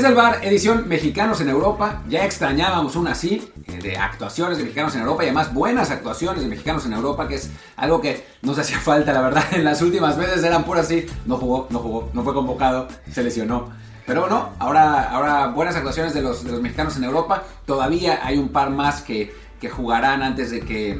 Desde el bar, edición Mexicanos en Europa. Ya extrañábamos una así, eh, de actuaciones de mexicanos en Europa y además buenas actuaciones de mexicanos en Europa, que es algo que nos hacía falta, la verdad. En las últimas veces eran puras así. No jugó, no jugó, no fue convocado, se lesionó. Pero bueno, ahora, ahora buenas actuaciones de los, de los mexicanos en Europa. Todavía hay un par más que, que jugarán antes de que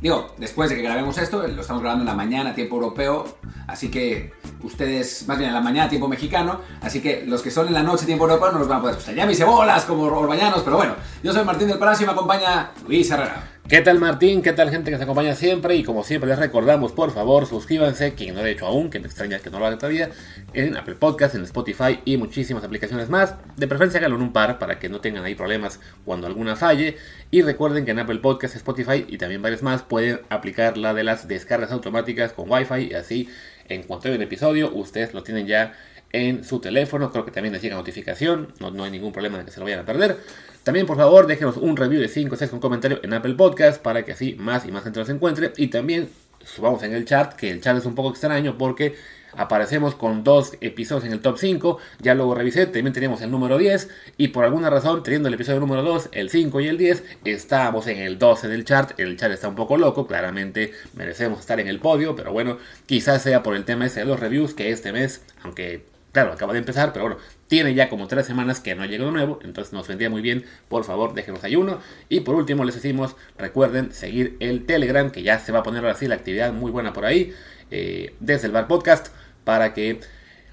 Digo, después de que grabemos esto, lo estamos grabando en la mañana, tiempo europeo, así que ustedes, más bien en la mañana, tiempo mexicano, así que los que son en la noche, tiempo europeo, no los van a poder escuchar. Ya mis cebolas como orbañanos, pero bueno, yo soy Martín del Palacio y me acompaña Luis Herrera. ¿Qué tal Martín? ¿Qué tal gente que nos acompaña siempre? Y como siempre les recordamos, por favor, suscríbanse, quien no lo ha hecho aún, que me extraña que no lo haga todavía, en Apple Podcast, en Spotify y muchísimas aplicaciones más. De preferencia háganlo en un par para que no tengan ahí problemas cuando alguna falle. Y recuerden que en Apple Podcast, Spotify y también varios más pueden aplicar la de las descargas automáticas con Wi-Fi y así en cuanto hay un episodio ustedes lo tienen ya en su teléfono. Creo que también les llega notificación, no, no hay ningún problema de que se lo vayan a perder. También, por favor, déjenos un review de 5 o 6 con comentario en Apple Podcast para que así más y más gente los encuentre. Y también subamos en el chat, que el chat es un poco extraño porque aparecemos con dos episodios en el top 5. Ya luego revisé, también teníamos el número 10. Y por alguna razón, teniendo el episodio número 2, el 5 y el 10, estábamos en el 12 del chart. El chat está un poco loco, claramente merecemos estar en el podio. Pero bueno, quizás sea por el tema ese de los reviews que este mes, aunque claro, acaba de empezar, pero bueno, tiene ya como tres semanas que no ha llegado nuevo, entonces nos vendría muy bien, por favor, déjenos ahí uno. Y por último, les decimos, recuerden seguir el Telegram, que ya se va a poner así la actividad muy buena por ahí, eh, desde el Bar Podcast, para que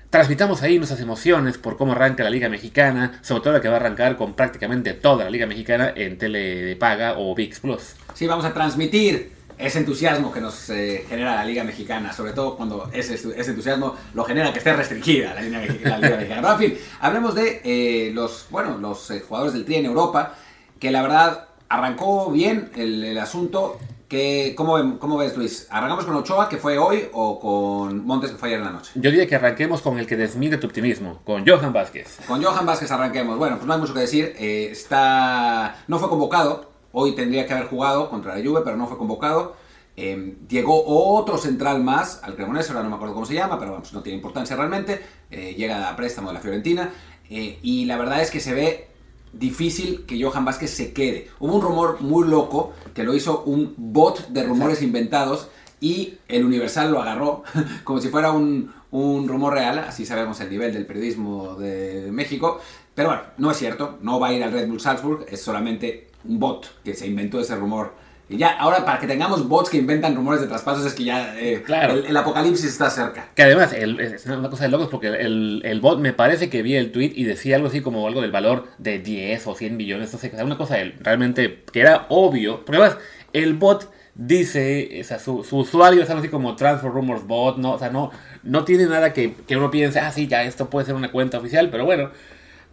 transmitamos ahí nuestras emociones por cómo arranca la Liga Mexicana, sobre todo la que va a arrancar con prácticamente toda la Liga Mexicana en tele de paga o VIX Plus. Sí, vamos a transmitir ese entusiasmo que nos eh, genera la Liga Mexicana, sobre todo cuando ese, ese, entusiasmo lo genera que esté restringida la, Liga, la Liga Mexicana. Pero en fin, hablemos de eh, los, bueno, los eh, jugadores del Tri en Europa, que la verdad arrancó bien el, el asunto. Que, ¿cómo, ¿Cómo ves, Luis? ¿Arrancamos con Ochoa, que fue hoy, o con Montes, que fue ayer en la noche? Yo diría que arranquemos con el que desmide tu optimismo, con Johan Vázquez. Con Johan Vázquez arranquemos. Bueno, pues no hay mucho que decir. está... No fue convocado, Hoy tendría que haber jugado contra la Juve, pero no fue convocado. Eh, llegó otro central más al Cremonese, ahora no me acuerdo cómo se llama, pero vamos, no tiene importancia realmente. Eh, llega a préstamo de la Fiorentina. Eh, y la verdad es que se ve difícil que Johan Vázquez se quede. Hubo un rumor muy loco que lo hizo un bot de rumores inventados y el Universal lo agarró como si fuera un, un rumor real, así sabemos el nivel del periodismo de México. Pero bueno, no es cierto, no va a ir al Red Bull Salzburg, es solamente un bot que se inventó ese rumor. Y ya, ahora para que tengamos bots que inventan rumores de traspasos es que ya eh, Claro. el, el apocalipsis está cerca. Que además, el- es una cosa de locos porque el, el bot me parece que vi el tweet y decía algo así como algo del valor de 10 o 100 millones, no sé, una cosa del- realmente que era obvio. Porque además, el bot dice, o sea, su, su usuario es algo así como Transfer Rumors Bot, no, o sea, no, no tiene nada que, que uno piense, ah, sí, ya esto puede ser una cuenta oficial, pero bueno.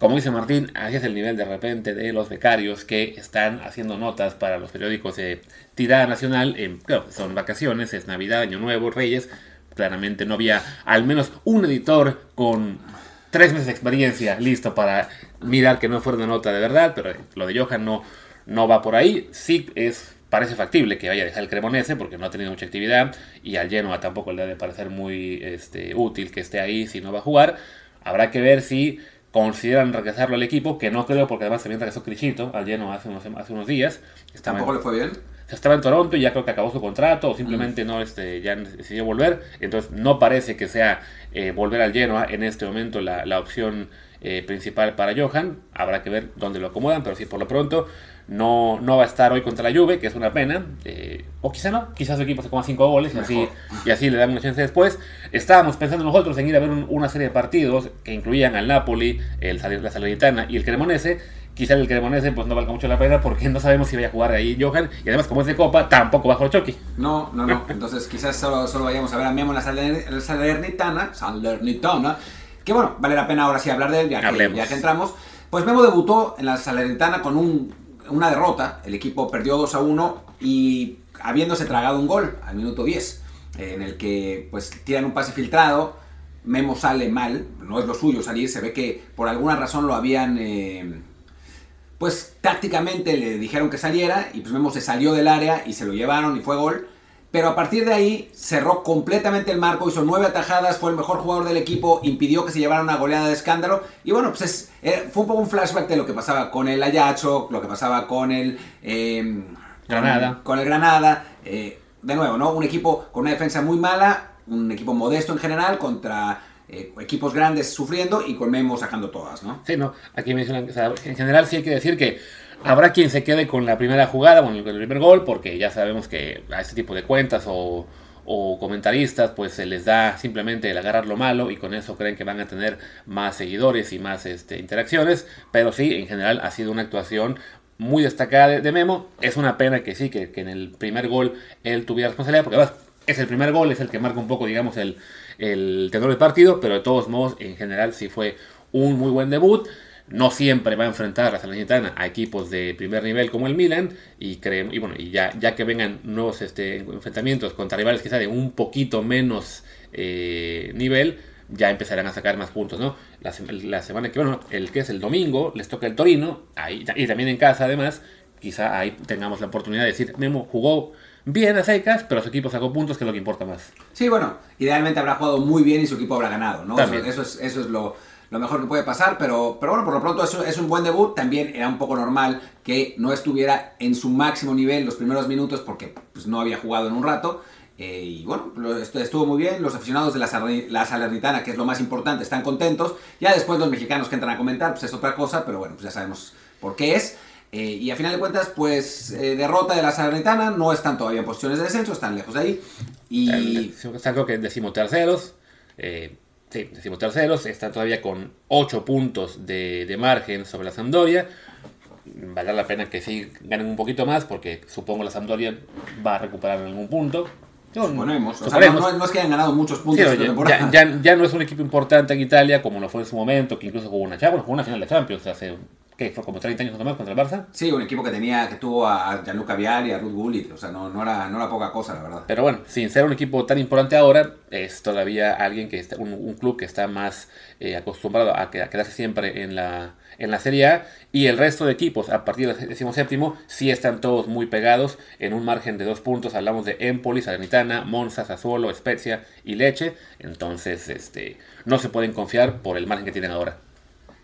Como dice Martín, así es el nivel de repente de los becarios que están haciendo notas para los periódicos de tirada nacional. Claro, son vacaciones, es Navidad, Año Nuevo, Reyes. Claramente no había al menos un editor con tres meses de experiencia listo para mirar que no fuera una nota de verdad, pero lo de Johan no, no va por ahí. Sí es, parece factible que vaya a dejar el Cremonese porque no ha tenido mucha actividad y al Genoa tampoco le debe parecer muy este, útil que esté ahí si no va a jugar. Habrá que ver si consideran regresarlo al equipo, que no creo porque además también regresó Crichito al Genoa hace unos, hace unos días. Estaba en- Tampoco le fue bien. estaba en Toronto y ya creo que acabó su contrato o simplemente no este, ya decidió volver. Entonces no parece que sea eh, volver al Genoa en este momento la, la opción eh, principal para Johan. Habrá que ver dónde lo acomodan, pero sí, por lo pronto no, no va a estar hoy contra la Juve, que es una pena. Eh, o quizá no, quizás su equipo se coma 5 goles y así, y así le dan una chance después. Estábamos pensando nosotros en ir a ver una serie de partidos que incluían al Napoli, el, la Salernitana y el Cremonese. Quizá el Cremonese pues no valga mucho la pena porque no sabemos si vaya a jugar ahí Johan. Y además, como es de Copa, tampoco bajo el Chucky. No, no, no. Entonces quizás solo, solo vayamos a ver a Memo la Salernitana. Salernitana. Que bueno, vale la pena ahora sí hablar de él, ya que, ya que entramos. Pues Memo debutó en la Salernitana con un una derrota, el equipo perdió 2 a 1 y habiéndose tragado un gol al minuto 10, en el que pues tiran un pase filtrado, Memo sale mal, no es lo suyo salir, se ve que por alguna razón lo habían, eh, pues tácticamente le dijeron que saliera y pues Memo se salió del área y se lo llevaron y fue gol. Pero a partir de ahí cerró completamente el marco, hizo nueve atajadas, fue el mejor jugador del equipo, impidió que se llevara una goleada de escándalo. Y bueno, pues eh, fue un poco un flashback de lo que pasaba con el Ayacho, lo que pasaba con el em, Granada. Con, el Granada. Eh, de nuevo, ¿no? Un equipo con una defensa muy mala, un equipo modesto en general contra eh, equipos grandes sufriendo y con Memo sacando todas, ¿no? Sí, no, aquí mencionan, en general sí hay que decir que Habrá quien se quede con la primera jugada, con el, primer gol, porque ya sabemos que a este tipo de cuentas o, comentaristas, pues se les da simplemente el agarrar lo malo y con eso creen que van a tener más seguidores y más este, interacciones. Pero sí, en general ha sido una actuación muy destacada de, Memo. Es una pena que sí, que, en el primer gol él tuviera responsabilidad, porque además es el primer gol, es el que marca un poco, digamos, el, el tenor del partido, pero de todos modos, en general sí fue un muy buen debut. No siempre va a enfrentar a la Salernitana a equipos de primer nivel como el Milan y creemos, y bueno, y ya, ya que vengan nuevos este, enfrentamientos contra rivales quizá de un poquito menos eh, nivel, ya empezarán a sacar más puntos, ¿no? La, semana que bueno, el que es el domingo, les toca el Torino, ahí, y también en casa además, quizá ahí tengamos la oportunidad de decir, Memo jugó bien a secas, pero su equipo sacó puntos, que es lo que importa más. Sí, bueno, idealmente habrá jugado muy bien y su equipo habrá ganado, ¿no? eso, es, eso es lo lo mejor que puede pasar, pero, pero bueno, por lo pronto es, es un buen debut. También era un poco normal que no estuviera en su máximo nivel los primeros minutos porque pues, no había jugado en un rato. Eh, y bueno, estuvo muy bien. Los aficionados de la, Salernitana, que es lo más importante, están contentos. Ya después los mexicanos que entran a comentar, pues es otra cosa, pero bueno, pues ya sabemos por qué es. Eh, y a final de cuentas, pues eh, derrota de la Salernitana, no están todavía en posiciones de descenso, están lejos de ahí. Y... Están creo que decimoterceros. Eh, Sí, terceros, está todavía con 8 puntos de, margen sobre la Sampdoria. Vale la pena que sí ganen un poquito más porque supongo la Sampdoria va a recuperar en algún punto. Suponemos. O sea, no, es que hayan ganado muchos puntos ya, ya, no es un equipo importante en Italia como lo fue en su momento, que incluso jugó una, bueno, jugó una final de Champions hace ¿Qué? ¿Fue como 30 años más contra el Barça? Sí, un equipo que tenía, que tuvo a Gianluca Vial y a Ruth Gullit, o sea, no, no, era, no era poca cosa, la verdad. Pero bueno, sin ser un equipo tan importante ahora, es todavía alguien que está, un, club que está más eh, acostumbrado a, quedarse siempre en la, en la Serie A y el resto de equipos a partir del 17 sí están todos muy pegados en un margen de dos puntos. Hablamos de Empoli, Salernitana, Monza, Sassuolo, Spezia y Leche. Entonces, este, no se pueden confiar por el margen que tienen ahora.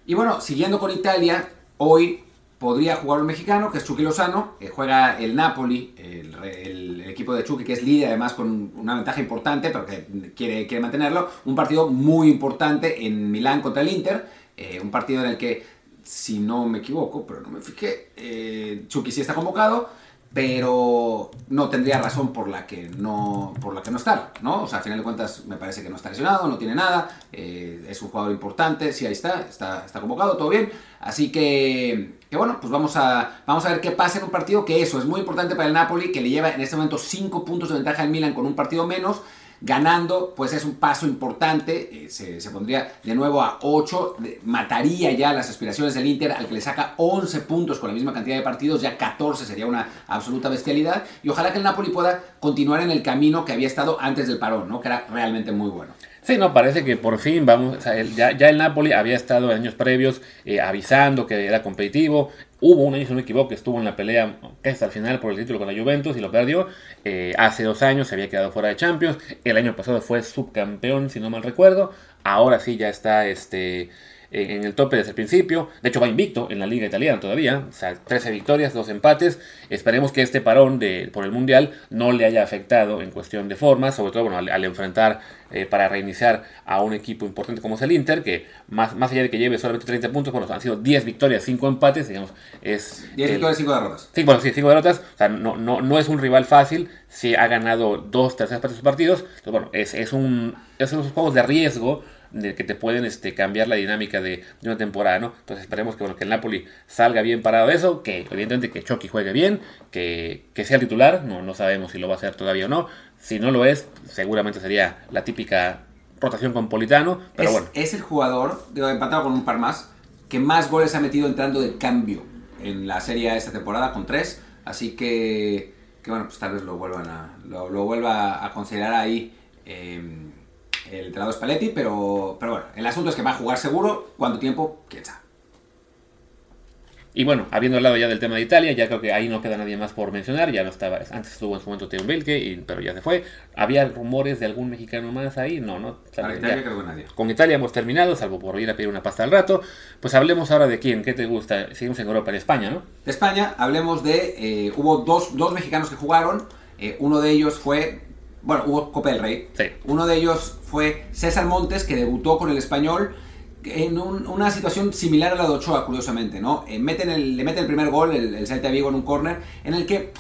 Y bueno, siguiendo con Italia, Hoy podría jugar un mexicano, que es Chucky Lozano, juega el Napoli, el, equipo de Chucky, que es líder además con una ventaja importante, pero que quiere, quiere mantenerlo. Un partido muy importante en Milán contra el Inter, eh, un partido en el que, si no me equivoco, pero no me fijé, eh, Chucky sí está convocado, pero no tendría razón por la que no por la que no está, ¿no? O sea, a final de cuentas me parece que no está lesionado, no tiene nada, eh, es un jugador importante, sí ahí está, está, está convocado, todo bien, así que, que, bueno, pues vamos a, vamos a ver qué pasa en un partido que eso es muy importante para el Napoli, que le lleva en este momento 5 puntos de ventaja al Milan con un partido menos, ganando, pues es un paso importante, eh, se, pondría de nuevo a 8, mataría ya las aspiraciones del Inter, al que le saca 11 puntos con la misma cantidad de partidos, ya 14 sería una absoluta bestialidad, y ojalá que el Napoli pueda continuar en el camino que había estado antes del parón, ¿no? que era realmente muy bueno. Sí, no, parece que por fin vamos, ya, el Napoli había estado en años previos eh, avisando que era competitivo, hubo un año, si no me equivoco, que estuvo en la pelea hasta el final por el título con la Juventus y lo perdió, eh, hace dos años se había quedado fuera de Champions, el año pasado fue subcampeón, si no mal recuerdo, ahora sí ya está este, en el tope desde el principio. De hecho, va invicto en la liga italiana todavía. O sea, 13 victorias, 2 empates. Esperemos que este parón de, por el Mundial no le haya afectado en cuestión de forma, sobre todo bueno, al, enfrentar eh, para reiniciar a un equipo importante como es el Inter, que más, más allá de que lleve solamente 30 puntos, bueno, han sido 10 victorias, 5 empates, digamos, es... 10 victorias, 5 derrotas. Sí, bueno, sí, 5 derrotas, o sea, no, no, no es un rival fácil, si ha ganado 2 terceras partes de sus partidos, entonces, bueno, es, es, un, es unos juegos de riesgo de que te pueden este, cambiar la dinámica de, una temporada, ¿no? Entonces esperemos que, bueno, que el Napoli salga bien parado de eso, que evidentemente que Chucky juegue bien, que, que sea titular, no, no sabemos si lo va a hacer todavía o no, si no lo es, seguramente sería la típica rotación con Politano, pero es, bueno. Es el jugador, digo, empatado con un par más, que más goles ha metido entrando de cambio en la serie esta temporada, con tres, así que, que bueno, pues tal vez lo vuelvan a, lo, lo vuelva a considerar ahí. Eh, el entrenador Spalletti, pero, pero bueno, el asunto es que va a jugar seguro. ¿Cuánto tiempo? ¿Quién sabe? Y bueno, habiendo hablado ya del tema de Italia, ya creo que ahí no queda nadie más por mencionar. Ya no estaba, antes estuvo en su momento Teo Belke, pero ya se fue. ¿Había rumores de algún mexicano más ahí? No, no. Para Italia creo que nadie. Con Italia hemos terminado, salvo por ir a pedir una pasta al rato. Pues hablemos ahora de quién, qué te gusta. Seguimos en Europa, en España, ¿no? De España, hablemos de. Eh, hubo dos, dos mexicanos que jugaron. Eh, uno de ellos fue bueno, hubo Copa del Rey. Sí. Uno de ellos fue César Montes, que debutó con el español en una situación similar a la de Ochoa, curiosamente, ¿no? Eh, meten el, le mete el primer gol, el, el Celta Vigo en un córner, en el que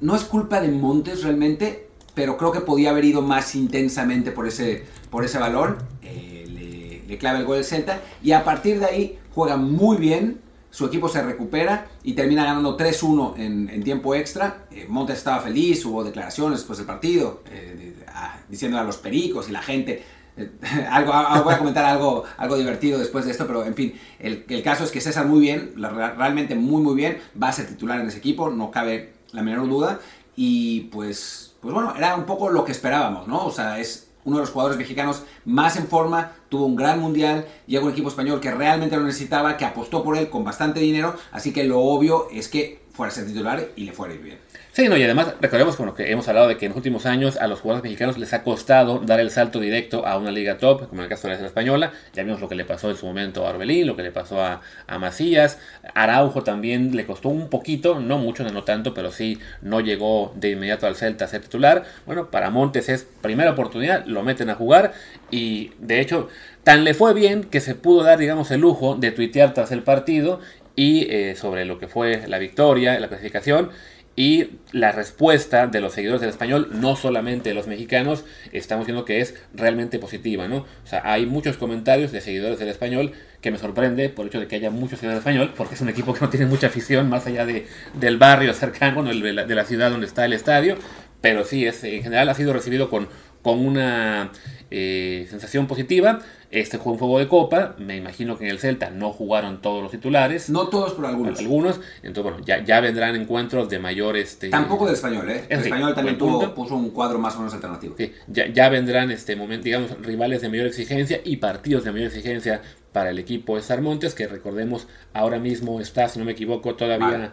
no es culpa de Montes realmente, pero creo que podía haber ido más intensamente por ese, por ese balón. Eh, le, le clava el gol el Celta y a partir de ahí juega muy bien su equipo se recupera y termina ganando 3-1 en, tiempo extra. Eh, Montes estaba feliz, hubo declaraciones después del partido, eh, ah, diciendo a los pericos y la gente. Eh, algo, ah, voy a comentar algo, algo divertido después de esto, pero en fin, el, el caso es que César muy bien, realmente muy muy bien, va a ser titular en ese equipo, no cabe la menor duda. Y pues, pues bueno, era un poco lo que esperábamos, ¿no? O sea, es uno de los jugadores mexicanos más en forma, tuvo un gran mundial, llegó un equipo español que realmente lo necesitaba, que apostó por él con bastante dinero, así que lo obvio es que fuera a ser titular y le fuera a ir bien. Sí, no, y además recordemos como que hemos hablado de que en los últimos años a los jugadores mexicanos les ha costado dar el salto directo a una liga top, como en el caso de la española. Ya vimos lo que le pasó en su momento a Orbelín, lo que le pasó a, a Macías. Araujo también le costó un poquito, no mucho, no tanto, pero sí no llegó de inmediato al Celta a ser titular. Bueno, para Montes es primera oportunidad, lo meten a jugar y de hecho tan le fue bien que se pudo dar, digamos, el lujo de tuitear tras el partido y eh, sobre lo que fue la victoria, la clasificación y la respuesta de los seguidores del español, no solamente de los mexicanos, estamos viendo que es realmente positiva, ¿no? O sea, hay muchos comentarios de seguidores del español que me sorprende por el hecho de que haya muchos seguidores del español, porque es un equipo que no tiene mucha afición más allá de, del barrio cercano, de, la, de la ciudad donde está el estadio, pero sí, es, en general ha sido recibido con, con una eh, sensación positiva. Este fue un juego de copa. Me imagino que en el Celta no jugaron todos los titulares. No todos, pero algunos. Algunos. Entonces, bueno, ya, ya vendrán encuentros de mayor. Este, Tampoco de español, ¿eh? El español también tuvo, puso un cuadro más o menos alternativo. Sí, ya, ya vendrán, este momento, digamos, rivales de mayor exigencia y partidos de mayor exigencia para el equipo de Sarmontes, que recordemos ahora mismo está, si no me equivoco, todavía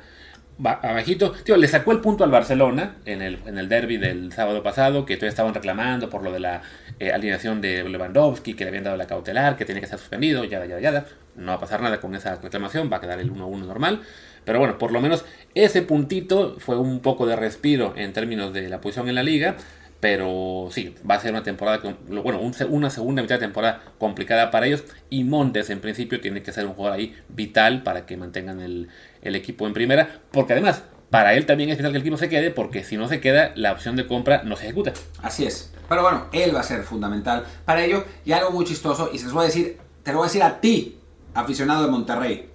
abajito. Tío, le sacó el punto al Barcelona en el, en el derby del sábado pasado, que todavía estaban reclamando por lo de la eh, alineación de Lewandowski, que le habían dado la cautelar, que tenía que ser suspendido, ya, ya, ya. No va a pasar nada con esa reclamación, va a quedar el 1-1 normal. Pero bueno, por lo menos ese puntito fue un poco de respiro en términos de la posición en la liga. Pero sí, va a ser una temporada, bueno, una segunda mitad de temporada complicada para ellos. Y Montes, en principio, tiene que ser un jugador ahí vital para que mantengan el, el equipo en primera. Porque además, para él también es vital que el equipo se quede, porque si no se queda, la opción de compra no se ejecuta. Así es. Pero bueno, él va a ser fundamental para ello. Y algo muy chistoso, y se los voy a decir, te lo voy a decir a ti, aficionado de Monterrey.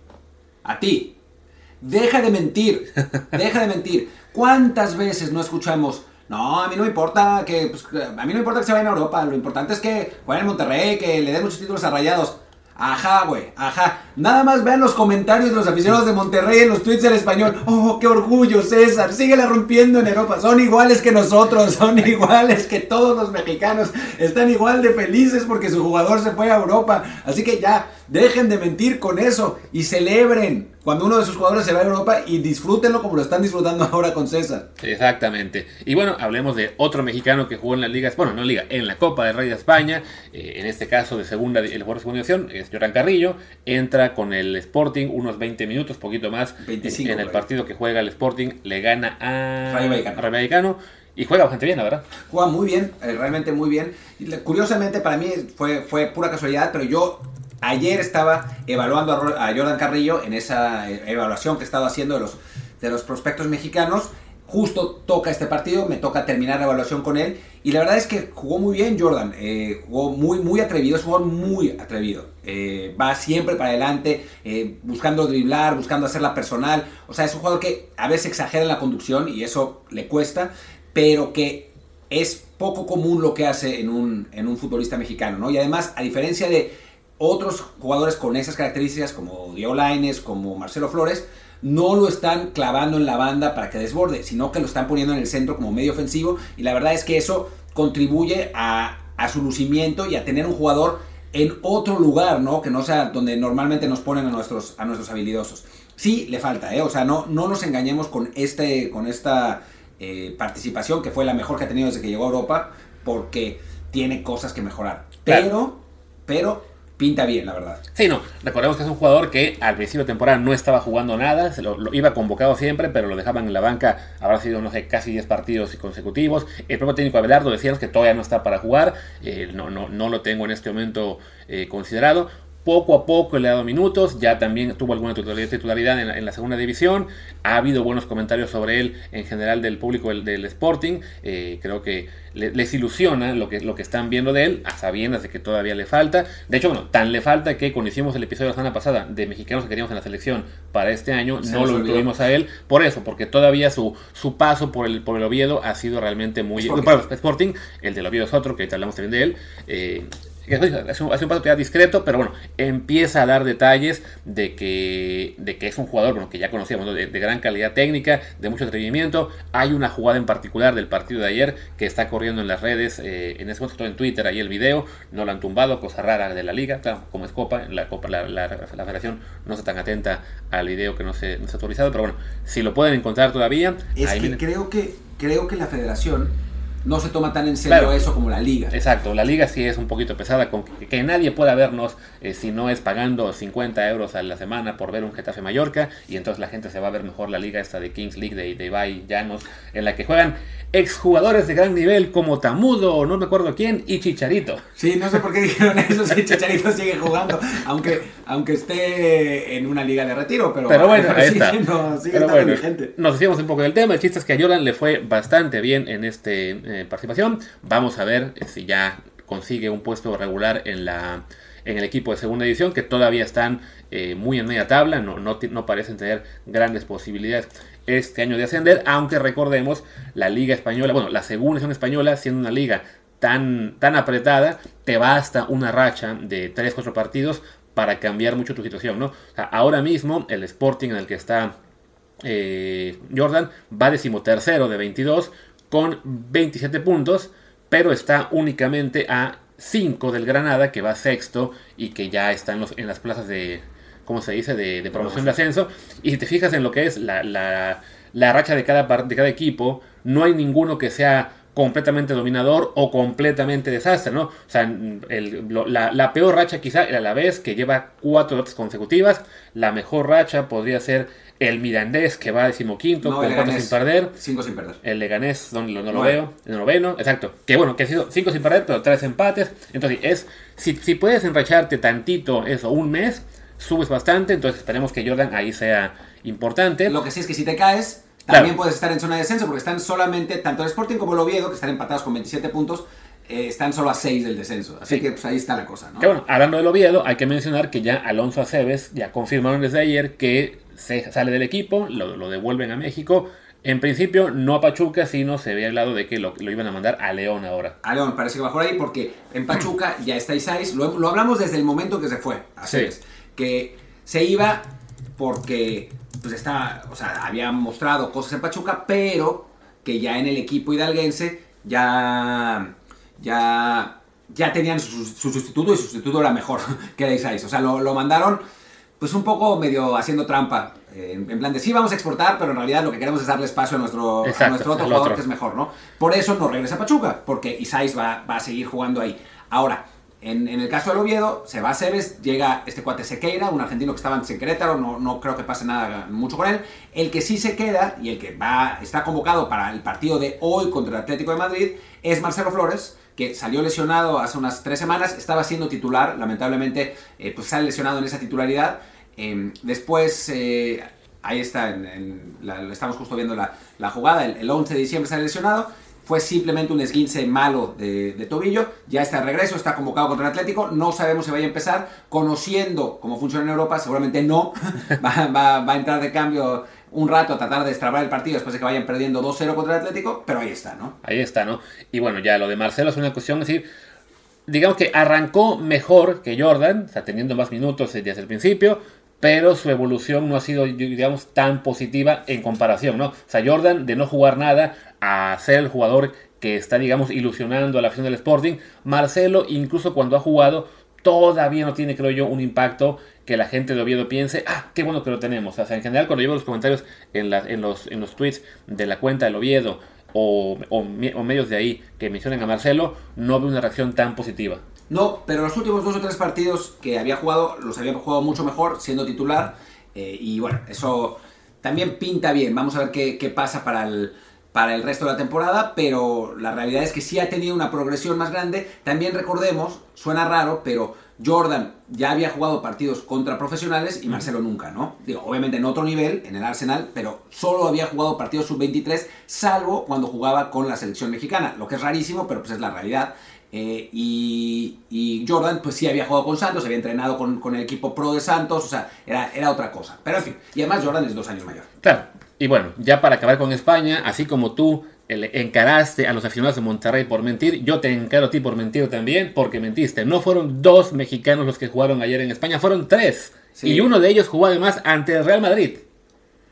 A ti. Deja de mentir. Deja de mentir. ¿Cuántas veces no escuchamos? No, a mí no me importa que, pues, a mí no me importa que se vaya a Europa, lo importante es que juegue en Monterrey, que le den muchos títulos a Rayados. Ajá, güey, ajá. Nada más vean los comentarios de los aficionados de Monterrey en los tweets en español. ¡Oh, qué orgullo, César! Síguela rompiendo en Europa. Son iguales que nosotros, son iguales que todos los mexicanos. Están igual de felices porque su jugador se fue a Europa. Así que ya, dejen de mentir con eso y celebren cuando uno de sus jugadores se va a Europa y disfrútenlo como lo están disfrutando ahora con César. Exactamente. Y bueno, hablemos de otro mexicano que jugó en las ligas, bueno, no en liga, en la Copa del Rey de España, eh, en este caso de segunda, el jugador de segunda división, es Joran Carrillo, entra con el Sporting unos 20 minutos, poquito más, 25, en el por ahí. partido que juega el Sporting, le gana a Rayo Vallecano. Y juega bastante bien, la verdad. Juega muy bien, eh, realmente muy bien. Curiosamente para mí fue, fue pura casualidad, pero yo ayer estaba evaluando a Jordan Carrillo en esa eh, evaluación que estaba haciendo de los, de los prospectos mexicanos. Justo toca este partido, me toca terminar la evaluación con él. Y la verdad es que jugó muy bien Jordan. eh, jugó muy, muy atrevido, es un jugador muy atrevido. Eh, va siempre para adelante, eh, buscando driblar, buscando hacerla personal. O sea, es un jugador que a veces exagera en la conducción y eso le cuesta, pero que es poco común lo que hace en un, en un futbolista mexicano, ¿no? Y además, a diferencia de otros jugadores con esas características, como Diego Lainez, como Marcelo Flores, no lo están clavando en la banda para que desborde, sino que lo están poniendo en el centro como medio ofensivo. Y la verdad es que eso contribuye a, a su lucimiento y a tener un jugador en otro lugar, ¿no? Que no sea donde normalmente nos ponen a nuestros, a nuestros habilidosos. Sí, le falta, ¿eh? O sea, no, no nos engañemos con, este, con esta eh, participación, que fue la mejor que ha tenido desde que llegó a Europa, porque tiene cosas que mejorar. Claro. Pero, pero, pinta bien, la verdad. Sí, no, recordemos que es un jugador que al principio de temporada no estaba jugando nada, se lo, lo iba convocado siempre, pero lo dejaban en la banca, habrá sido, no sé, casi 10 partidos consecutivos. El propio técnico Abelardo decíamos que todavía no está para jugar, eh, no, no, no lo tengo en este momento eh, considerado. Poco a poco le ha dado minutos, ya también tuvo alguna titularidad en la, en la segunda división. Ha habido buenos comentarios sobre él en general del público del, del Sporting. Eh, creo que le- les ilusiona lo que, lo que están viendo de él, a sabiendas de que todavía le falta. De hecho, bueno, tan le falta que cuando hicimos el episodio la semana pasada de mexicanos que queríamos en la selección para este año, Se no lo incluimos a él. Por eso, porque todavía su, su paso por el, por el Oviedo ha sido realmente muy... Sporting. Bueno, Sporting, el del Oviedo es otro, que hablamos también de él. Eh, hace un, hace un paso discreto, pero bueno, empieza a dar detalles de que, de que es un jugador bueno, que ya conocíamos, ¿no? de, de gran calidad técnica, de mucho atrevimiento. Hay una jugada en particular del partido de ayer que está corriendo en las redes, eh, en ese momento en Twitter, ahí el video, no lo han tumbado, cosa rara de la liga, claro, como es Copa, la, Copa la, la, la federación no está tan atenta al video que no se, no se ha autorizado, pero bueno, si lo pueden encontrar todavía, Es ahí que viene- creo que creo que la federación no se toma tan en serio Claro. eso como la liga. Exacto, la liga sí es un poquito pesada, con que, que nadie pueda vernos eh, si no es pagando 50 euros a la semana por ver un Getafe Mallorca, y entonces la gente se va a ver mejor la liga esta de Kings League de, de Ibai Llanos, en la que juegan exjugadores de gran nivel como Tamudo, no me acuerdo quién, y Chicharito. Sí, no sé por qué dijeron eso si Chicharito sigue jugando, aunque aunque esté en una liga de retiro, pero, Pero bueno, ahí está. no, sigue Pero estando bueno, vigente. nos decíamos un poco del tema. El chiste es que a Jordan le fue bastante bien en esta participación. Vamos a ver eh, si ya consigue un puesto regular en la en el equipo de segunda división, que todavía están eh, muy en media tabla, no, no, no parecen tener grandes posibilidades este año de ascender, aunque recordemos la liga española, bueno, la segunda división española, siendo una liga tan, tan apretada, te basta una racha de 3-4 partidos para cambiar mucho tu situación, ¿no? Ahora mismo el Sporting en el que está eh, Jordan va decimotercero de 22 con 27 puntos, pero está únicamente a 5 del Granada, que va sexto y que ya está en, los, en las plazas de, ¿cómo se dice?, de, de promoción de ascenso. Y si te fijas en lo que es la, la, la racha de cada, de cada equipo, no hay ninguno que sea completamente dominador o completamente desastre, ¿no? O sea, el- lo- la, la peor racha quizá el Alavés, que lleva cuatro derrotas consecutivas. La mejor racha podría ser el Mirandés, que va a decimoquinto, No, con cuatro sin perder. Cinco sin perder. El Leganés, donde lo- no lo veo, el noveno, exacto. Que bueno, que ha sido cinco sin perder, pero tres empates. Entonces, es si, si puedes enracharte tantito eso, un mes, subes bastante. Entonces, esperemos que Jordan ahí sea importante. Lo que sí es que si te caes, Claro. también puedes estar en zona de descenso, porque están solamente, tanto el Sporting como el Oviedo, que están empatados con 27 puntos, eh, están solo a 6 del descenso. Así Sí. que pues ahí está la cosa, ¿no? Que bueno, hablando del Oviedo, hay que mencionar que ya Alonso Aceves ya confirmaron desde ayer que se sale del equipo, lo, lo devuelven a México. En principio, no a Pachuca, sino se había hablado de que lo, lo iban a mandar a León ahora. A León parece que va jugar ahí porque en Pachuca ya está Isais. Lo, lo hablamos desde el momento que se fue. Así Sí. es. Que se iba porque pues estaba, o sea, había mostrado cosas en Pachuca, pero que ya en el equipo hidalguense ya, ya, ya tenían su, su sustituto y su sustituto era mejor que Deisais. O sea, lo, lo mandaron pues un poco medio haciendo trampa. eh, En, en plan de sí vamos a exportar, pero en realidad lo que queremos es darle espacio a nuestro, a Exacto, nuestro otro jugador otro. que es mejor, ¿no? Por eso no regresa a Pachuca, porque Isais va, va a seguir jugando ahí. Ahora, en, en el caso del Oviedo, se va a Cebes, llega este cuate Sequeira, un argentino que estaba antes en Querétaro, no, no creo que pase nada mucho con él. El que sí se queda y el que va, está convocado para el partido de hoy contra el Atlético de Madrid es Marcelo Flores, que salió lesionado hace unas tres semanas, estaba siendo titular, lamentablemente eh, pues sale lesionado en esa titularidad. Eh, después, eh, ahí está, en- en la- estamos justo viendo la, la jugada, el, el 11 de diciembre sale lesionado, fue simplemente un esguince malo de, de tobillo, ya está de regreso, está convocado contra el Atlético, no sabemos si vaya a empezar, conociendo cómo funciona en Europa, seguramente no, va, va- va a entrar de cambio un rato a tratar de destrabar el partido después de que vayan perdiendo 2-0 contra el Atlético, pero ahí está, ¿no? Ahí está, ¿no? Y bueno, ya lo de Marcelo es una cuestión, es decir, digamos que arrancó mejor que Jordan, sea, teniendo más minutos desde el principio, pero su evolución no ha sido, digamos, tan positiva en comparación, ¿no? O sea, Jordan de no jugar nada a ser el jugador que está, digamos, ilusionando a la afición del Sporting, Marcelo, incluso cuando ha jugado, todavía no tiene, creo yo, un impacto que la gente de Oviedo piense, ah, qué bueno que lo tenemos. O sea, en general, cuando veo los comentarios en, la- en, los, en los tweets de la cuenta del Oviedo o, o medios de ahí que mencionen a Marcelo, no veo una reacción tan positiva. No, pero los últimos dos o tres partidos que había jugado, los había jugado mucho mejor siendo titular. eh, y bueno, eso también pinta bien. Vamos a ver qué, qué pasa para el, para el resto de la temporada. Pero la realidad es que sí ha tenido una progresión más grande. También recordemos, suena raro, pero Jordan ya había jugado partidos contra profesionales y Marcelo nunca, ¿no? Digo, obviamente en otro nivel, en el Arsenal, pero solo había jugado partidos sub-23, salvo cuando jugaba con la selección mexicana, lo que es rarísimo, pero pues es la realidad. Eh, y, y Jordan, pues sí había jugado con Santos, había entrenado con, con el equipo pro de Santos, o sea, era, era otra cosa. Pero en fin, y además Jordan es dos años mayor. Claro, y bueno, ya para acabar con España, así como tú eh, encaraste a los aficionados de Monterrey por mentir, yo te encaro a ti por mentir también, porque mentiste. No fueron dos mexicanos los que jugaron ayer en España, fueron tres. Sí. Y uno de ellos jugó además ante el Real Madrid.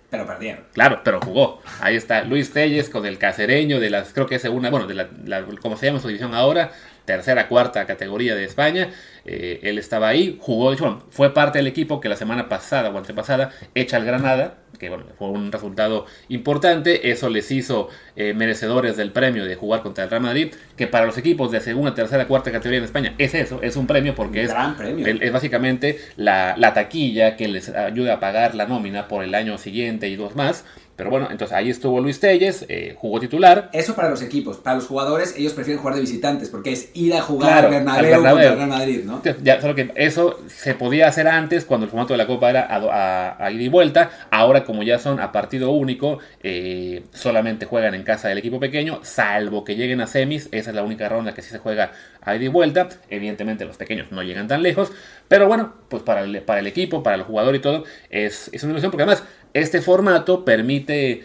Pero perdieron. Claro, pero jugó. Ahí está Luis Telles con el cacereño de las, creo que es segunda, bueno, de la, la- ¿cómo se llama su división ahora? Tercera, cuarta categoría de España. Eh, él estaba ahí, jugó, de hecho, bueno, fue parte del equipo que la semana pasada o antepasada echa al Granada, que bueno, fue un resultado importante. Eso les hizo eh, merecedores del premio de jugar contra el Real Madrid, que para los equipos de segunda, tercera, cuarta categoría en España es eso, es un premio porque premio. es básicamente la, la taquilla que les ayuda a pagar la nómina por el año siguiente y dos más. Pero bueno, entonces ahí estuvo Luis Telles, eh, jugó titular. Eso para los equipos, para los jugadores, ellos prefieren jugar de visitantes, porque es ir a jugar Claro, al Bernabéu, al Bernabéu. contra el Real Madrid, ¿no? Ya, solo que eso se podía hacer antes cuando el formato de la Copa era a, do- a- a ida y vuelta. Ahora, como ya son a partido único, eh, solamente juegan en casa del equipo pequeño, salvo que lleguen a semis. Esa es la única ronda que sí se juega a ida y vuelta. Evidentemente, los pequeños no llegan tan lejos. Pero bueno, pues para el, para el equipo, para el jugador y todo, es, es una ilusión porque además este formato permite,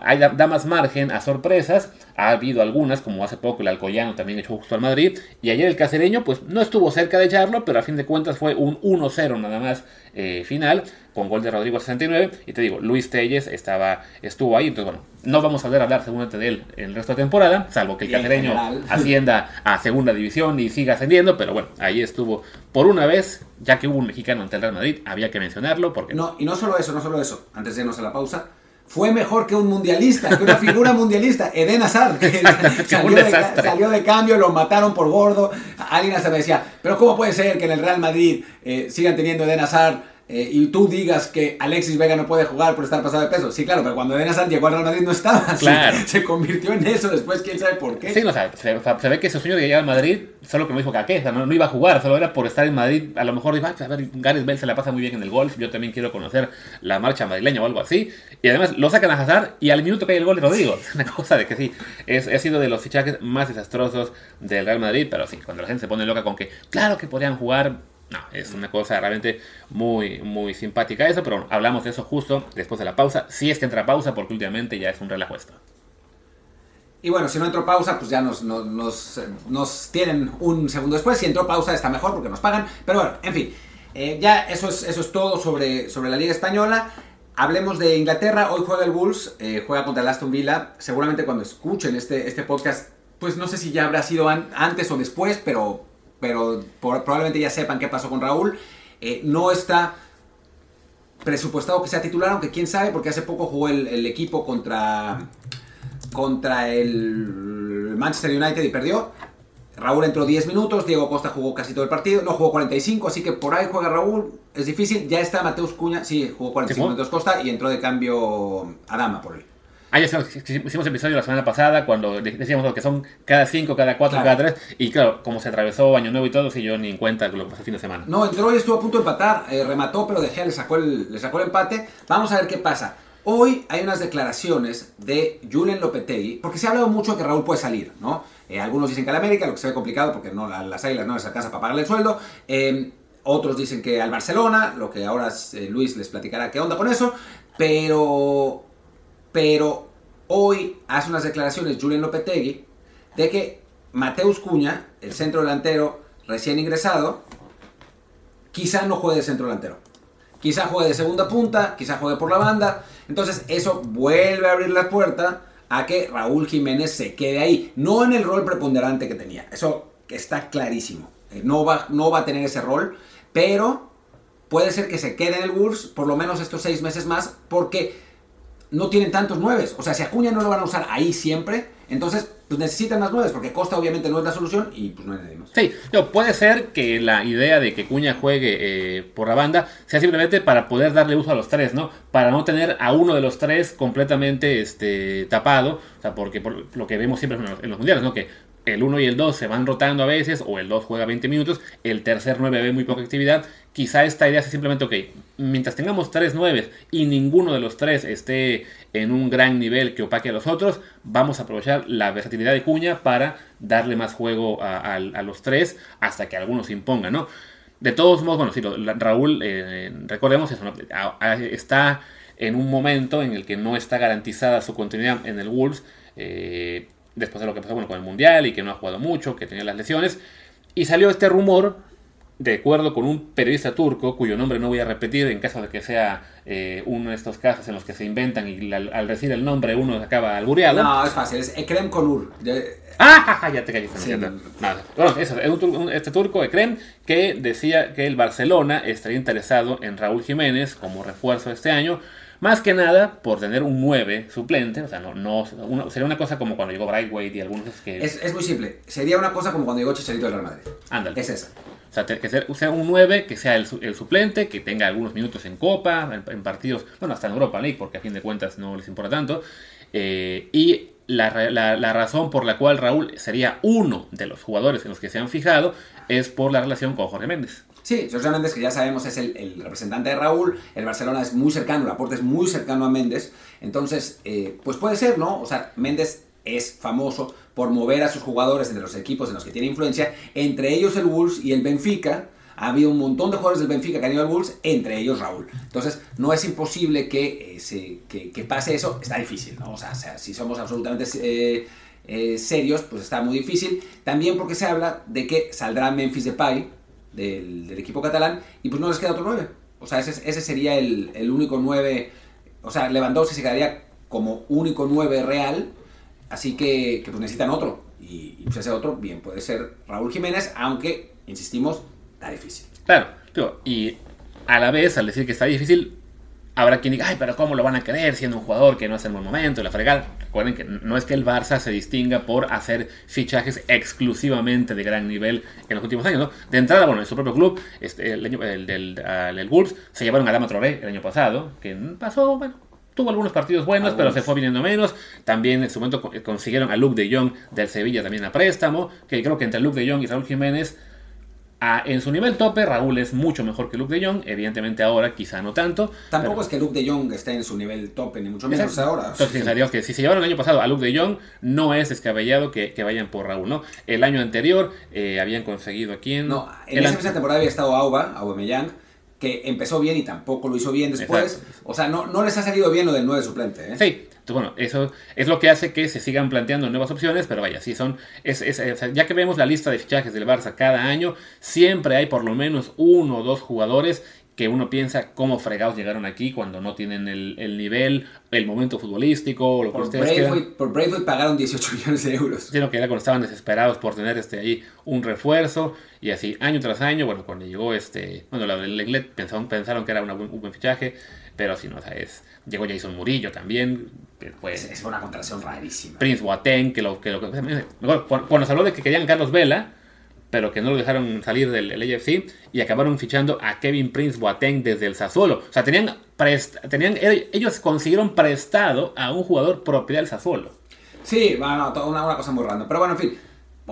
hay- da más margen a sorpresas. Ha habido algunas, como hace poco el Alcoyano también echó justo al Madrid. Y ayer el Cacereño, pues no estuvo cerca de echarlo, pero a fin de cuentas fue un 1-0 nada más eh, final, con gol de Rodrigo al 69. Y te digo, Luis Telles estaba, estuvo ahí. Entonces, bueno, no vamos a ver hablar seguramente de él el resto de temporada, salvo que el Cacereño ascienda a segunda división y siga ascendiendo. Pero bueno, ahí estuvo por una vez, ya que hubo un mexicano ante el Real Madrid, había que mencionarlo porque No, y no solo eso, no solo eso, antes de irnos a la pausa, fue mejor que un mundialista, que una figura mundialista, Eden Hazard, que de, salió de cambio, lo mataron por gordo. Alguien hasta me decía, pero ¿cómo puede ser que en el Real Madrid eh, sigan teniendo Eden Hazard eh, y tú digas que Alexis Vega no puede jugar por estar pasado de peso? Sí, claro, pero cuando Eden Hazard llegó al Real Madrid no estaba. Claro. Se convirtió en eso después, quién sabe por qué. Sí, no, o sea, se, se ve que ese sueño de llegar al Madrid, solo que no dijo que a qué, o sea, no, no iba a jugar, solo era por estar en Madrid. A lo mejor dijo, "Ah, a ver, Gareth Bale se la pasa muy bien en el golf, yo también quiero conocer la marcha madrileña o algo así. Y además lo sacan a Hazard y al minuto cae el gol de Rodrigo. Es una cosa de que sí, es, ha sido de los fichajes más desastrosos del Real Madrid, pero sí, cuando la gente se pone loca con que, claro que podrían jugar. No, es una cosa realmente muy, muy simpática eso, pero hablamos de eso justo después de la pausa. Si es que entra pausa, porque últimamente ya es un relajo esto. Y bueno, si no entró pausa, pues ya nos, nos, nos, tienen un segundo después. Si entró pausa está mejor porque nos pagan. Pero bueno, en fin. Eh, ya eso es, eso es todo sobre, sobre la Liga Española. Hablemos de Inglaterra. Hoy juega el Bulls, eh, juega contra el Aston Villa. Seguramente cuando escuchen este, este podcast, pues no sé si ya habrá sido an- antes o después, pero, pero por- probablemente ya sepan qué pasó con Raúl. Eh, no está presupuestado que sea titular, aunque quién sabe, porque hace poco jugó el, el equipo contra, contra el Manchester United y perdió. Raúl entró 10 minutos, Diego Costa jugó casi todo el partido, no jugó 45, así que por ahí juega Raúl, es difícil. Ya está Mateus Cuña, sí, jugó 45 ¿Sí jugó? minutos Costa y entró de cambio Adama por él. Ah, sabes, hicimos episodio la semana pasada cuando de- decíamos lo que son cada 5, cada 4, Claro. cada 3. Y claro, como se atravesó Año Nuevo y todo, si yo ni en cuenta lo que pasó el fin de semana. No, entró y estuvo a punto de empatar, eh, remató, pero De Gea le sacó, el, le sacó el empate. Vamos a ver qué pasa. Hoy hay unas declaraciones de Julen Lopetegui, porque se ha hablado mucho de que Raúl puede salir, ¿no? Eh, algunos dicen que al América, lo que se ve complicado porque no, las águilas no les alcanza para pagarle el sueldo. Eh, otros dicen que al Barcelona, lo que ahora eh, Luis les platicará qué onda con eso. Pero, pero hoy hace unas declaraciones Julen Lopetegui de que Mateus Cuña, el centro delantero recién ingresado, quizá no juegue de centro delantero. Quizá juegue de segunda punta, quizá juegue por la banda. Entonces eso vuelve a abrir la puerta a que Raúl Jiménez se quede ahí. No en el rol preponderante que tenía. Eso está clarísimo. Eh, No va, no va a tener ese rol. Pero puede ser que se quede en el Wolves por lo menos estos seis meses más. Porque no tienen tantos nueves. O sea, si Acuña no lo van a usar ahí siempre, entonces pues necesitan más nueves. Porque Costa obviamente no es la solución y pues no hay nadie más. Sí, no, puede ser que la idea de que Cuña juegue eh, por la banda sea simplemente para poder darle uso a los tres, ¿no? Para no tener a uno de los tres completamente este, tapado, o sea, porque por lo que vemos siempre en los, mundiales, ¿no? Que el 1 y el 2 se van rotando a veces, o el 2 juega 20 minutos, el tercer 9 ve muy poca actividad. Quizá esta idea sea simplemente, ok, mientras tengamos tres 9 y ninguno de los tres esté en un gran nivel que opaque a los otros, vamos a aprovechar la versatilidad de Cuña para darle más juego a, los tres hasta que algunos se impongan, ¿no? De todos modos, bueno, sí, lo- Raúl, eh, recordemos eso, está en un momento en el que no está garantizada su continuidad en el Wolves, eh, después de lo que pasó con el Mundial y que no ha jugado mucho, que tenía las lesiones, y salió este rumor, de acuerdo con un periodista turco, cuyo nombre no voy a repetir en caso de que sea eh, uno de estos casos en los que se inventan y al, al decir el nombre uno acaba albureado. No, es fácil, es Ekrem Konur. De- ¡Ah! Ya te callaste. Sí, no. Bueno, eso, este turco, Ekrem, que decía que el Barcelona estaría interesado en Raúl Jiménez como refuerzo este año. Más que nada por tener un 9 suplente. O sea, no, no uno- sería una cosa como cuando llegó Brightweight y algunos que. Es, es muy simple. Sería una cosa como cuando llegó Chicharito del Real Madrid. Ándale. Es esa. O sea, que sea, un 9, que sea el, el suplente, que tenga algunos minutos en Copa, en, partidos, bueno, hasta en Europa League, porque a fin de cuentas no les importa tanto. Eh, y la, la- razón por la cual Raúl sería uno de los jugadores en los que se han fijado es por la relación con Jorge Méndez. Sí, Jorge Méndez, que ya sabemos es el, el representante de Raúl. El Barcelona es muy cercano, Laporte es muy cercano a Méndez. Entonces, eh, pues puede ser, ¿no? O sea, Méndez es famoso por mover a sus jugadores entre los equipos en los que tiene influencia, entre ellos el Wolves y el Benfica. Ha habido un montón de jugadores del Benfica que han ido al Wolves, entre ellos Raúl. Entonces, no es imposible que, eh, se- que, pase eso. Está difícil, ¿no? O sea, o sea, si somos absolutamente eh, eh, serios, pues está muy difícil. También porque se habla de que saldrá Memphis Depay del, del equipo catalán y pues no les queda otro 9. O sea, ese, ese sería el, el único 9. O sea, Lewandowski se quedaría como único 9 real. Así que, pues necesitan otro. Y, y pues ese otro, bien, puede ser Raúl Jiménez, aunque, insistimos, está difícil. Claro, y a la vez, al decir que está difícil, habrá quien diga, ay, pero ¿cómo lo van a querer siendo un jugador que no hace en buen momento? y La fregada. Recuerden que no es que el Barça se distinga por hacer fichajes exclusivamente de gran nivel en los últimos años, ¿no? De entrada, bueno, en su propio club, este, el, año- el del el Wolves, se llevaron a Dama Traoré el año pasado, que pasó, bueno, tuvo algunos partidos buenos, pero se fue viniendo menos. También en su momento co- consiguieron a Luke de Jong del Sevilla también a préstamo, que creo que entre Luke de Jong y Raúl Jiménez a- en su nivel tope, Raúl es mucho mejor que Luke de Jong. Evidentemente ahora quizá no tanto. Tampoco pero- es que Luke de Jong esté en su nivel tope, ni mucho menos Exacto. ahora. Entonces, digamos que si se llevaron el año pasado a Luke de Jong, no es descabellado que, que vayan por Raúl, ¿no? El año anterior eh, habían conseguido a quién. No, en El esa misma temporada había estado Auba, Aubameyang, que empezó bien y tampoco lo hizo bien después. Exacto. O sea, no, no les ha salido bien lo del 9 suplente, ¿eh? Sí, bueno, eso es lo que hace que se sigan planteando nuevas opciones, pero vaya, sí son, es, ya que vemos la lista de fichajes del Barça cada año, siempre hay por lo menos uno o dos jugadores que uno piensa cómo fregados llegaron aquí cuando no tienen el, nivel, el momento futbolístico, lo que por ustedes Por Braithwaite pagaron 18 millones de euros. Sino que era cuando estaban desesperados por tener este ahí un refuerzo y así año tras año, bueno, cuando llegó este, bueno, la del Lenglet pensaron, pensaron que era un buen fichaje, pero si no, o sea, es, llegó Jason Murillo también, pues, es, una contratación rarísima. Prince Boateng, que lo que, lo, cuando se habló de que querían Carlos Vela, pero que no lo dejaron salir del AFC y acabaron fichando a Kevin Prince Boateng desde el Sassuolo. O sea, tenían, tenían ellos consiguieron prestado a un jugador propiedad del Sassuolo. Sí, bueno, una, una cosa muy random. Pero bueno, en fin,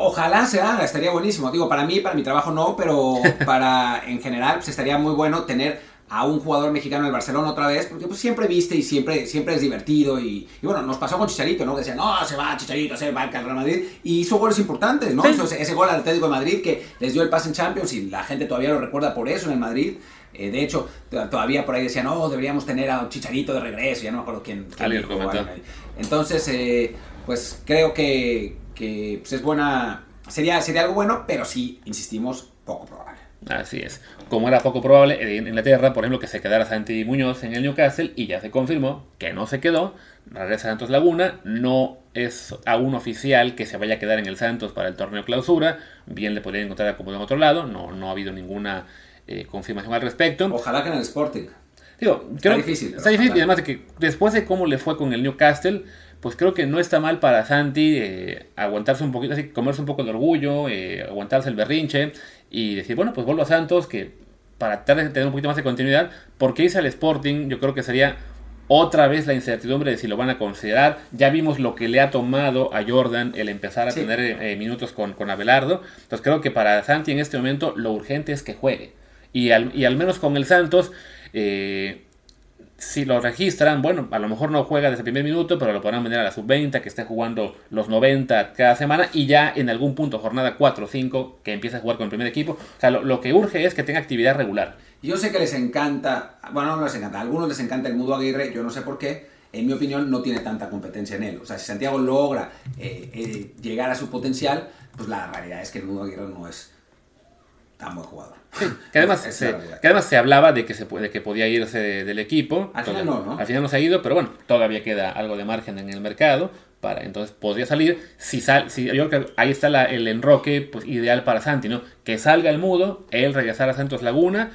Ojalá se haga, estaría buenísimo. Digo, para mí, para mi trabajo no, pero para en general, pues estaría muy bueno tener a un jugador mexicano del Barcelona otra vez, porque pues siempre viste y siempre, siempre es divertido. Y, bueno, nos pasó con Chicharito, ¿no? Decían, no, se va Chicharito, se va al Real Madrid. Y hizo goles importantes, ¿no? ese, gol al Atlético de Madrid que les dio el pase en Champions y la gente todavía lo recuerda por eso en el Madrid. Eh, de hecho, todavía por ahí decían, no, deberíamos tener a Chicharito de regreso. Ya no me acuerdo quién. quién Entonces, eh, pues creo que, que pues, es buena. Sería, sería algo bueno, pero sí, insistimos, poco probable. Así es. Como era poco probable en Inglaterra, por ejemplo, que se quedara Santi Muñoz en el Newcastle y ya se confirmó que no se quedó, regresa a Santos Laguna, no es aún oficial que se vaya a quedar en el Santos para el torneo clausura, bien le podrían encontrar como en otro lado, no, no ha habido ninguna eh, confirmación al respecto. Ojalá que en el Sporting. Digo, está difícil. Está difícil, y además de que después de cómo le fue con el Newcastle, pues creo que no está mal para Santi eh, aguantarse un poquito, así, comerse un poco de orgullo, eh, aguantarse el berrinche y decir, bueno, pues vuelvo a Santos, que para tener un poquito más de continuidad, porque irse al Sporting, yo creo que sería otra vez la incertidumbre de si lo van a considerar. Ya vimos lo que le ha tomado a Jordan el empezar a tener eh, minutos con, con Abelardo. Entonces creo que para Santi en este momento lo urgente es que juegue. Y al, y al menos con el Santos, eh, si lo registran, bueno, a lo mejor no juega desde el primer minuto, pero lo podrán vender a la sub-20, que esté jugando los 90 cada semana y ya en algún punto, jornada 4 o 5, que empiece a jugar con el primer equipo. O sea, lo, que urge es que tenga actividad regular. Yo sé que les encanta, bueno, no les encanta, a algunos les encanta el Mudo Aguirre, yo no sé por qué. En mi opinión, no tiene tanta competencia en él. O sea, si Santiago logra eh, eh, llegar a su potencial, pues la realidad es que el Mudo Aguirre no es tan buen jugador. que, además, se, que además se hablaba de que, se puede, que podía irse del equipo. Al final no, ¿no? Al final no se ha ido, pero bueno, todavía queda algo de margen en el mercado. Para, entonces podría salir. Si sal, si, yo creo que ahí está el enroque pues, ideal para Santi, ¿no? Que salga el mudo, él regresar a Santos Laguna.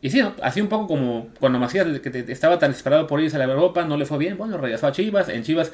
Y sí, así un poco como cuando Macías que estaba tan esperado por irse a la Europa, no le fue bien. Bueno, regresó a Chivas. En Chivas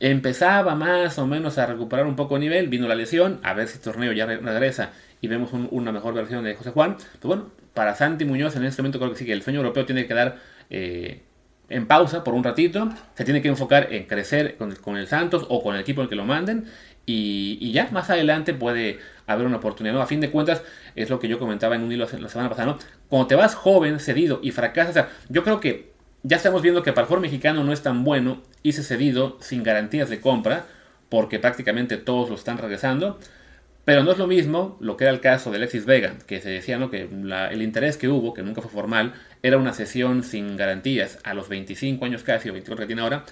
empezaba más o menos a recuperar un poco de nivel. Vino la lesión. A ver si el torneo ya regresa y vemos una mejor versión de José Juan. Pues bueno, para Santi Muñoz en este momento creo que sí que el sueño europeo tiene que quedar eh, en pausa por un ratito. Se tiene que enfocar en crecer con, el Santos o con el equipo en el que lo manden. Y, ya más adelante puede haber una oportunidad. A fin de cuentas, es lo que yo comentaba en un hilo la semana pasada. ¿no? Cuando te vas joven, cedido y fracasas, yo creo que ya estamos viendo que para el jugador mexicano no es tan bueno irse cedido sin garantías de compra, porque prácticamente todos lo están regresando. Pero no es lo mismo lo que era el caso de Alexis Vega, que se decía ¿no? que el interés que hubo, que nunca fue formal, era una sesión sin garantías a los 25 años casi, o 24 que tiene ahora.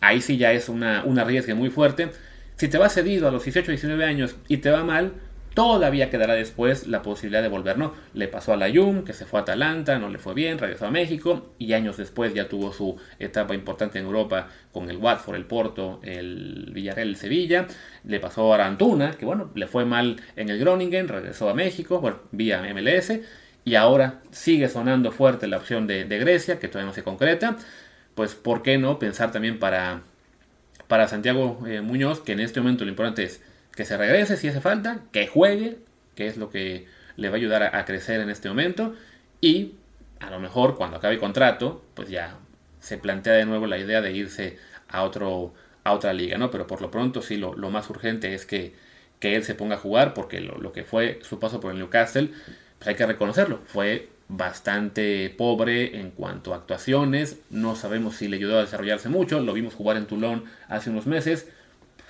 Ahí sí ya es una, una riesgo muy fuerte. Si te vas cedido a los 18 19 años y te va mal, todavía quedará después la posibilidad de volver, ¿no? Le pasó a la Jung, que se fue a Atalanta, no le fue bien, regresó a México y años después ya tuvo su etapa importante en Europa con el Watford, el Porto, el Villarreal, el Sevilla. Le pasó a Antuna, que bueno, le fue mal en el Groningen, regresó a México, bueno, vía MLS y ahora sigue sonando fuerte la opción de, Grecia, que todavía no se concreta. Pues, ¿por qué no pensar también para, para Santiago eh, Muñoz, que en este momento lo importante es que se regrese si hace falta, que juegue, que es lo que le va a ayudar a, crecer en este momento, y a lo mejor cuando acabe el contrato, pues ya se plantea de nuevo la idea de irse a, otro, a otra liga, ¿no? Pero por lo pronto sí, lo, más urgente es que, que, él se ponga a jugar, porque lo, que fue su paso por el Newcastle, pues hay que reconocerlo, fue bastante pobre en cuanto a actuaciones, no sabemos si le ayudó a desarrollarse mucho, lo vimos jugar en Toulon hace unos meses,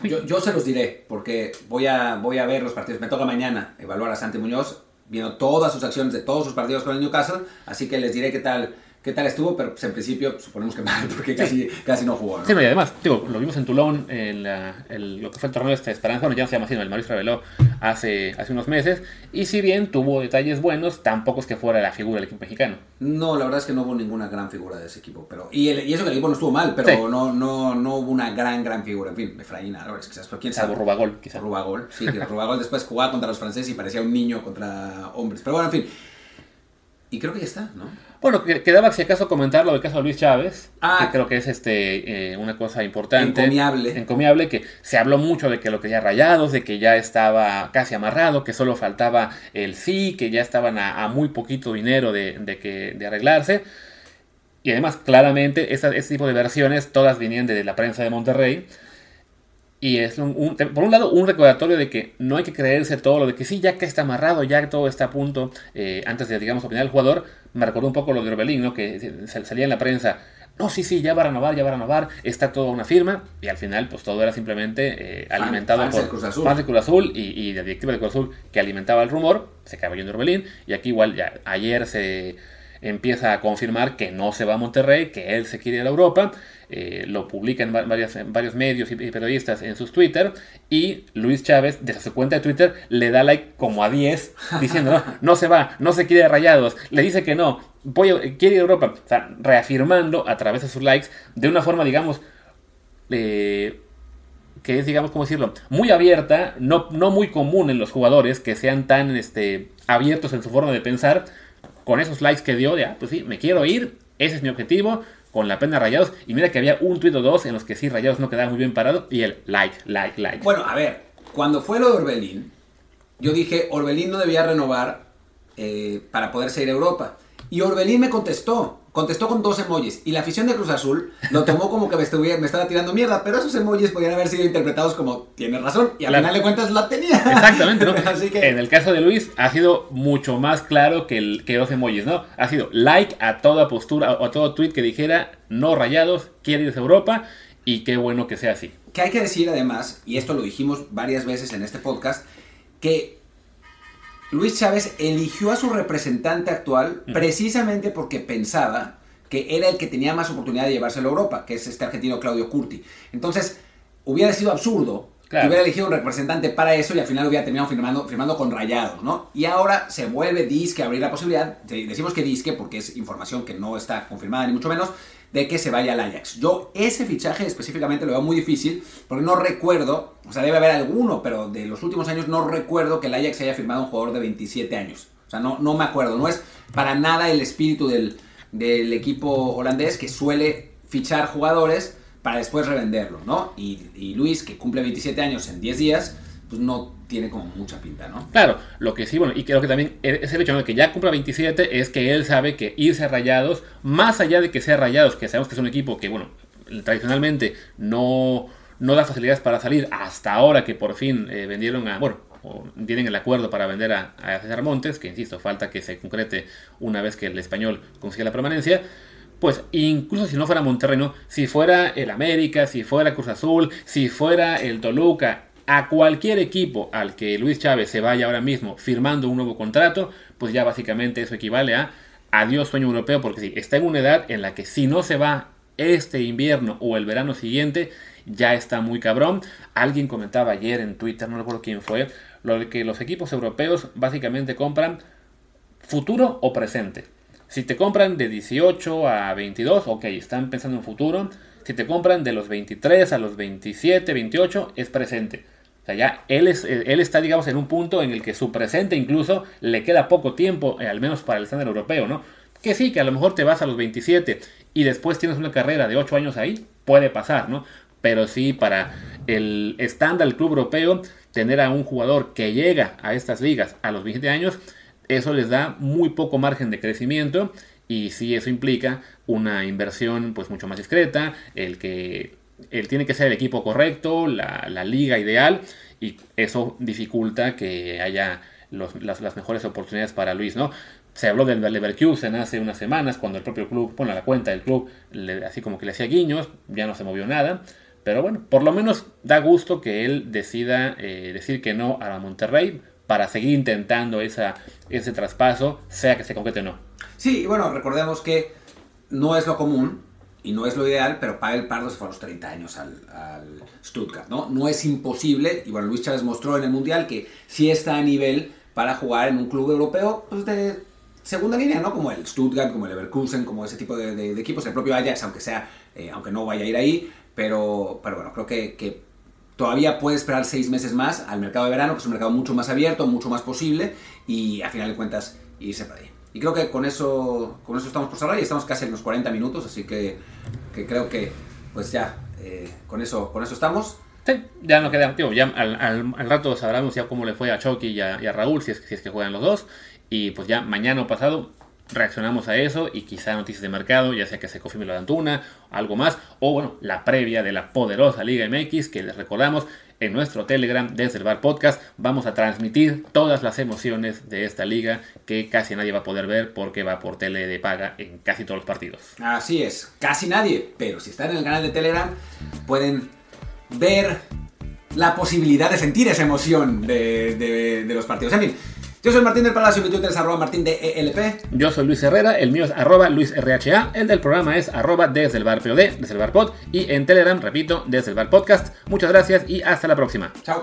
yo, se los diré, porque voy a, voy a ver los partidos. Me toca mañana evaluar a Santi Muñoz, viendo todas sus acciones de todos sus partidos con el Newcastle, así que les diré qué tal, qué tal estuvo, pero pues, en principio suponemos que mal, porque casi, casi no jugó. ¿no? Sí, no, y además, digo, lo vimos en Toulon, en la- el- lo que fue el torneo de esta Esperanza, bueno, ya no se llama así, el Mauricio reveló hace, hace unos meses, y si bien tuvo detalles buenos, tampoco es que fuera la figura del equipo mexicano. No, la verdad es que no hubo ninguna gran figura de ese equipo. Pero, y, el- y eso que el equipo no estuvo mal, pero Sí. no, no, no hubo una gran, gran figura. En fin, Efraín Álvarez, quizás, pero quién Salvo sabe. Rubagol, quizá. Rubagol, sí, que Rubagol después jugaba contra los franceses y parecía un niño contra hombres. Pero bueno, en fin. Y creo que ya está, ¿no? Bueno, que- quedaba si acaso comentar lo del caso de Luis Chávez, Ah. que creo que es este eh, una cosa importante. Encomiable. Encomiable, que se habló mucho de que lo quería rayados, de que ya estaba casi amarrado, que solo faltaba el sí, que ya estaban a, a muy poquito dinero de, de que, de arreglarse. Y además, claramente, esa- ese tipo de versiones todas venían de la prensa de Monterrey. Y es un, un- por un lado un recordatorio de que no hay que creerse todo lo de que sí, ya que está amarrado, ya todo está a punto, eh, antes de, digamos, opinar el jugador, me recordó un poco lo de Orbelín, ¿no? Que sal- salía en la prensa, no, sí, sí, ya va a renovar, ya va a renovar, está toda una firma, y al final, pues todo era simplemente eh, alimentado fans por del fans del Cruz Azul y, y la directiva del Cruz Azul que alimentaba el rumor, se acaba yendo Orbelín, y aquí igual ya ayer se empieza a confirmar que no se va a Monterrey, que él se quiere ir a Europa, eh, lo publica en, va- varias- en varios medios y, y periodistas en sus Twitter, y Luis Chávez, desde su cuenta de Twitter, le da like como a 10, diciendo, no, no se va, no se quiere de rayados, le dice que no, voy a- quiere ir a Europa, o sea, reafirmando a través de sus likes, de una forma, digamos, eh, que es, digamos, ¿cómo decirlo? Muy abierta, no, no muy común en los jugadores que sean tan este, abiertos en su forma de pensar, con esos likes que dio, de, ah, pues sí, me quiero ir, ese es mi objetivo, con la pena Rayados, y mira que había un tuit o dos en los que sí Rayados no quedaba muy bien parado, y el like, like, like. Bueno, a ver, cuando fue lo de Orbelín, yo dije, Orbelín no debía renovar eh, para poderse ir a Europa. Y Orbelín me contestó, contestó con dos emojis. Y la afición de Cruz Azul lo tomó como que me, estuviera- me estaba tirando mierda, pero esos emojis podían haber sido interpretados como, tiene razón, y al Claro. final de cuentas la tenía. Exactamente, ¿no? Así que... En el caso de Luis ha sido mucho más claro que, el, que los emojis, ¿no? Ha sido like a toda postura o a todo tweet que dijera no rayados, quiere irse a Europa y qué bueno que sea así. Que hay que decir además, y esto lo dijimos varias veces en este podcast, que Luis Chávez eligió a su representante actual precisamente porque pensaba que era el que tenía más oportunidad de llevárselo a Europa, que es este argentino Claudio Curti. Entonces, hubiera sido absurdo Claro. que hubiera elegido un representante para eso y al final hubiera terminado firmando, firmando con Rayados, ¿no? Y ahora se vuelve disque a abrir la posibilidad, de- decimos que disque porque es información que no está confirmada ni mucho menos, de que se vaya al Ajax. Yo ese fichaje específicamente lo veo muy difícil porque no recuerdo, o sea, debe haber alguno, pero de los últimos años no recuerdo que el Ajax haya firmado un jugador de 27 años. O sea, no, no me acuerdo, no es para nada el espíritu del, del equipo holandés que suele fichar jugadores para después revenderlo, ¿no? Y, y Luis, que cumple 27 años en 10 días, pues no tiene como mucha pinta, ¿no? Claro, lo que sí, bueno, y creo que también es el hecho de que ya cumpla 27 es que él sabe que irse a Rayados, más allá de que sea Rayados, que sabemos que es un equipo que, bueno, tradicionalmente no, no da facilidades para salir, hasta ahora que por fin eh, vendieron a, bueno, o tienen el acuerdo para vender a, a César Montes, que insisto, falta que se concrete una vez que el español consiga la permanencia. Pues incluso si no fuera Monterrey, ¿no? si fuera el América, si fuera Cruz Azul, si fuera el Toluca, a cualquier equipo al que Luis Chávez se vaya ahora mismo firmando un nuevo contrato, pues ya básicamente eso equivale a adiós sueño europeo, porque sí, está en una edad en la que si no se va este invierno o el verano siguiente, ya está muy cabrón. Alguien comentaba ayer en Twitter, no recuerdo quién fue, lo de que los equipos europeos básicamente compran futuro o presente. Si te compran de 18 a 22, ok, están pensando en futuro. Si te compran de los 23 a los 27, 28, es presente. Sea, ya él, es, él está, digamos, en un punto en el que su presente incluso le queda poco tiempo, eh, al menos para el estándar europeo, ¿no? Que sí, que a lo mejor te vas a los 27 y después tienes una carrera de 8 años ahí, puede pasar, ¿no? Pero sí, para el estándar del club europeo, tener a un jugador que llega a estas ligas a los 27 años, eso les da muy poco margen de crecimiento y sí eso implica una inversión pues mucho más discreta, el que él tiene que ser el equipo correcto, la, la liga ideal y eso dificulta que haya las, las, mejores oportunidades para Luis, ¿no? Se habló del Leverkusen hace unas semanas cuando el propio club, bueno, la cuenta del club, así como que le hacía guiños, ya no se movió nada. Pero bueno, por lo menos da gusto que él decida eh, decir que no a Monterrey para seguir intentando esa, ese traspaso, sea que se concrete o no. Sí, bueno, recordemos que no es lo común y no es lo ideal, pero Pavel Pardo se fue a los 30 años al, Stuttgart, ¿no? No es imposible, y bueno, Luis Chávez mostró en el Mundial que sí está a nivel para jugar en un club europeo pues, de segunda línea, ¿no? Como el Stuttgart, como el Leverkusen, como ese tipo de, equipos, el propio Ajax, aunque sea, eh, aunque no vaya a ir ahí, pero, pero bueno, creo que, que todavía puede esperar seis meses más al mercado de verano, que es un mercado mucho más abierto, mucho más posible, y a final de cuentas irse para ahí. Y creo que con eso, con eso estamos por cerrar y estamos casi en los 40 minutos, así que, que creo que pues ya, eh, con, eso, con eso estamos. Sí, ya no queda, tío, ya al, al- al rato sabremos ya cómo le fue a Chucky y a, y a Raúl, si es, si es que juegan los dos. Y pues ya mañana o pasado reaccionamos a eso y quizá noticias de mercado, ya sea que se confirme lo de Antuna, algo más, o bueno, la previa de la poderosa Liga MX, que les recordamos en nuestro Telegram desde el Bar Podcast. Vamos a transmitir todas las emociones de esta liga que casi nadie va a poder ver porque va por tele de paga en casi todos los partidos. Así es, casi nadie, pero si están en el canal de Telegram pueden ver la posibilidad de sentir esa emoción de, de- de los partidos. En fin, yo soy Martín del Palacio, mi Twitter es arroba martín de ELP. Yo soy Luis Herrera, el mío es arroba luisrha, el del programa es arroba desde el bar POD, desde el bar pod, y en Telegram, repito, desde el bar podcast. Muchas gracias y hasta la próxima. Chao.